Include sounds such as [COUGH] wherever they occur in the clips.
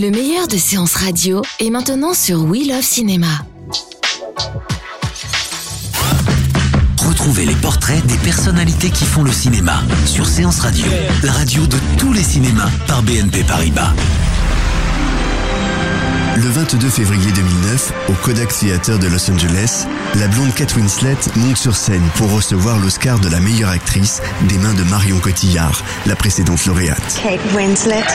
Le meilleur de séances radio est maintenant sur We Love Cinéma. Retrouvez les portraits des personnalités qui font le cinéma sur Séance Radio, la radio de tous les cinémas par BNP Paribas. Le 22 février 2009, au Kodak Theater de Los Angeles, la blonde Kate Winslet monte sur scène pour recevoir l'Oscar de la meilleure actrice des mains de Marion Cotillard, la précédente lauréate. Kate Winslet.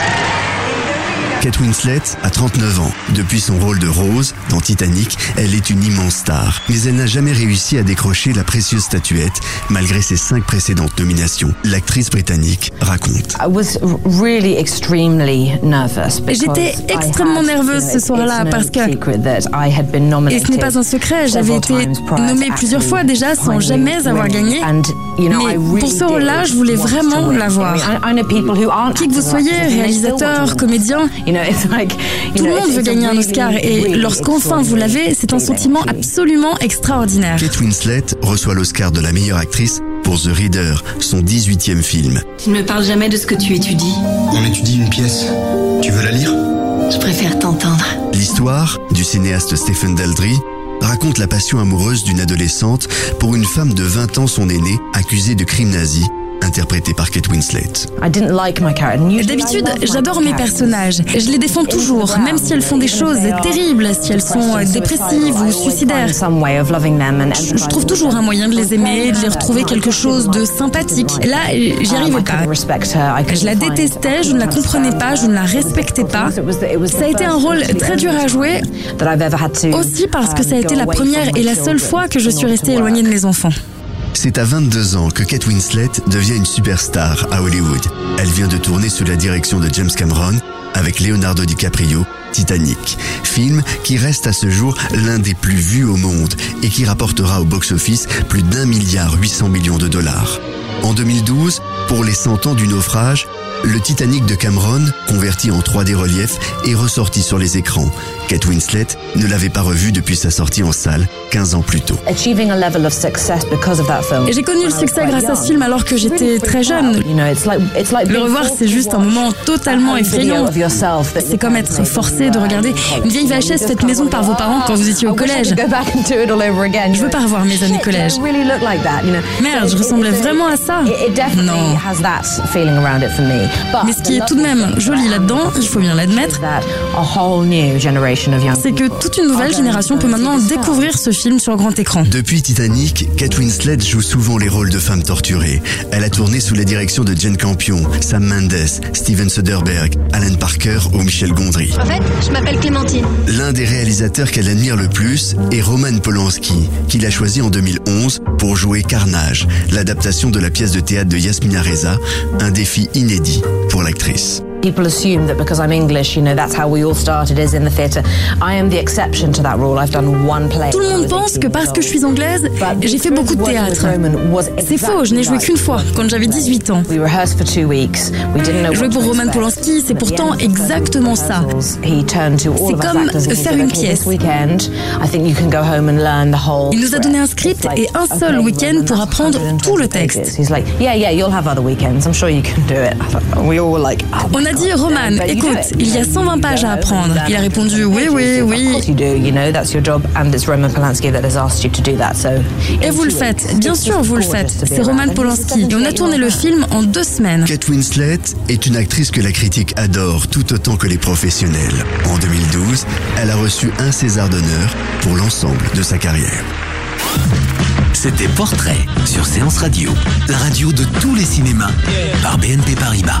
Kate Winslet a 39 ans. Depuis son rôle de Rose dans Titanic, elle est une immense star. Mais elle n'a jamais réussi à décrocher la précieuse statuette malgré ses cinq précédentes nominations. L'actrice britannique raconte. I was really extremely nervous. J'étais extrêmement nerveuse ce soir-là parce que, et ce n'est pas un secret, j'avais été nommée plusieurs fois déjà sans jamais avoir gagné. Mais pour ce rôle-là, je voulais vraiment l'avoir. Qui que vous soyez, réalisateur, comédien, tout le monde veut gagner un Oscar et lorsqu'enfin vous l'avez, c'est un sentiment absolument extraordinaire. Kate Winslet reçoit l'Oscar de la meilleure actrice pour The Reader, son 18e film. Tu ne me parles jamais de ce que tu étudies. On étudie une pièce. Tu veux la lire? Je préfère t'entendre. L'histoire du cinéaste Stephen Daldry raconte la passion amoureuse d'une adolescente pour une femme de 20 ans son aînée accusée de crimes nazis interprétée par Kate Winslet. D'habitude, j'adore mes personnages. Je les défends toujours, même si elles font des choses terribles, si elles sont euh, dépressives ou suicidaires. Je, je trouve toujours un moyen de les aimer, de les retrouver quelque chose de sympathique. Là, j'y arrivais pas. Je la détestais, je ne la comprenais pas, je ne la respectais pas. Ça a été un rôle très dur à jouer, aussi parce que ça a été la première et la seule fois que je suis restée éloignée de mes enfants. C'est à 22 ans que Kate Winslet devient une superstar à Hollywood. Elle vient de tourner sous la direction de James Cameron avec Leonardo DiCaprio, Titanic, film qui reste à ce jour l'un des plus vus au monde et qui rapportera au box-office plus d'un milliard 800 millions de dollars. En 2012, pour les 100 ans du naufrage, le Titanic de Cameron, converti en 3D relief, est ressorti sur les écrans. Kate Winslet ne l'avait pas revu depuis sa sortie en salle 15 ans plus tôt. Et j'ai connu le succès grâce à ce film alors que j'étais très jeune. Le revoir, c'est juste un moment totalement effrayant. C'est comme être forcé de regarder une vieille VHS faite maison par vos parents quand vous étiez au collège. Je veux pas revoir mes années collège. Merde, je ressemblais vraiment à ça. Non. Mais ce qui est tout de même joli là-dedans, il faut bien l'admettre, c'est que toute une nouvelle génération peut maintenant découvrir ce film sur grand écran. Depuis Titanic, Kate Winslet joue souvent les rôles de femmes torturées. Elle a tourné sous la direction de Jane Campion, Sam Mendes, Steven Soderbergh, Alan Parker ou Michel Gondry. En fait, je m'appelle Clémentine. L'un des réalisateurs qu'elle admire le plus est Roman Polanski, qu'il a choisi en 2011 pour jouer Carnage, l'adaptation de la pièce de théâtre de Yasmina Reza, un défi inédit pour l'actrice. People assume that because I'm English, you know, that's how we all started is in the theatre. I am the exception to that rule. I've done one play. Tout le monde pense que parce que je suis anglaise, j'ai fait beaucoup de théâtre. C'est faux, je n'ai joué qu'une fois, quand j'avais 18 ans. Jouer pour Roman Polanski, c'est pourtant exactement ça. C'est comme faire une pièce. Il nous a donné un script et un seul week-end pour apprendre tout le texte. [LAUGHS] On a dit, Roman, écoute, il y a 120 pages à apprendre. Il a répondu, oui, oui, oui. Et vous le faites, bien sûr, vous le faites. C'est Roman Polanski. Et on a tourné le film en deux semaines. Kate Winslet est une actrice que la critique adore tout autant que les professionnels. En 2012, elle a reçu un César d'honneur pour l'ensemble de sa carrière. C'était Portrait sur Séance Radio, la radio de tous les cinémas par BNP Paribas.